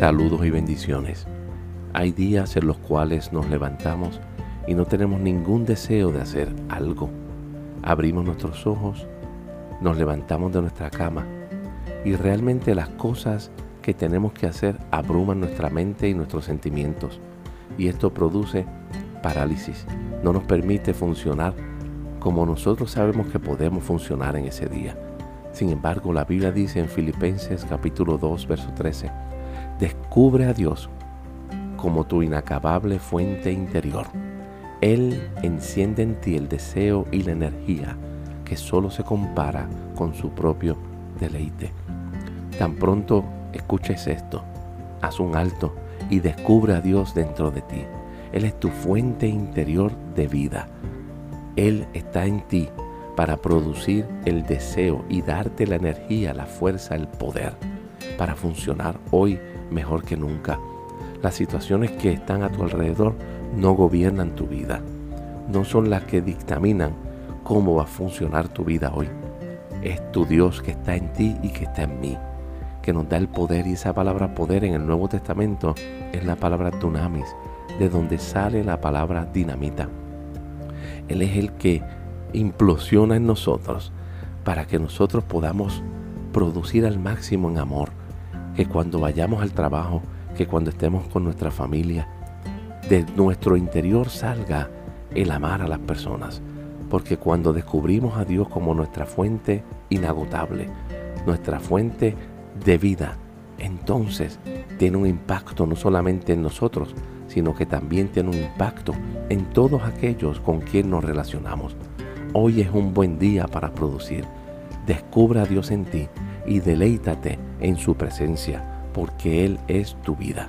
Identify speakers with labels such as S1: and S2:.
S1: Saludos y bendiciones. Hay días en los cuales nos levantamos y no tenemos ningún deseo de hacer algo. Abrimos nuestros ojos, nos levantamos de nuestra cama y realmente las cosas que tenemos que hacer abruman nuestra mente y nuestros sentimientos y esto produce parálisis. No nos permite funcionar como nosotros sabemos que podemos funcionar en ese día. Sin embargo, la Biblia dice en Filipenses capítulo 2, verso 13, descubre a Dios como tu inacabable fuente interior. Él enciende en ti el deseo y la energía que solo se compara con su propio deleite. Tan pronto escuches esto, haz un alto y descubre a Dios dentro de ti. Él es tu fuente interior de vida. Él está en ti para producir el deseo y darte la energía, la fuerza, el poder para funcionar hoy mejor que nunca. Las situaciones que están a tu alrededor no gobiernan tu vida, no son las que dictaminan cómo va a funcionar tu vida hoy. Es tu Dios que está en ti y que está en mí, que nos da el poder y esa palabra poder en el Nuevo Testamento es la palabra dunamis, de donde sale la palabra dinamita. Él es el que implosiona en nosotros para que nosotros podamos producir al máximo en amor, que cuando vayamos al trabajo, que cuando estemos con nuestra familia, de nuestro interior salga el amar a las personas. Porque cuando descubrimos a Dios como nuestra fuente inagotable, nuestra fuente de vida, entonces tiene un impacto no solamente en nosotros, sino que también tiene un impacto en todos aquellos con quien nos relacionamos. Hoy es un buen día para producir. Descubra a Dios en ti y deleítate en su presencia, porque Él es tu vida.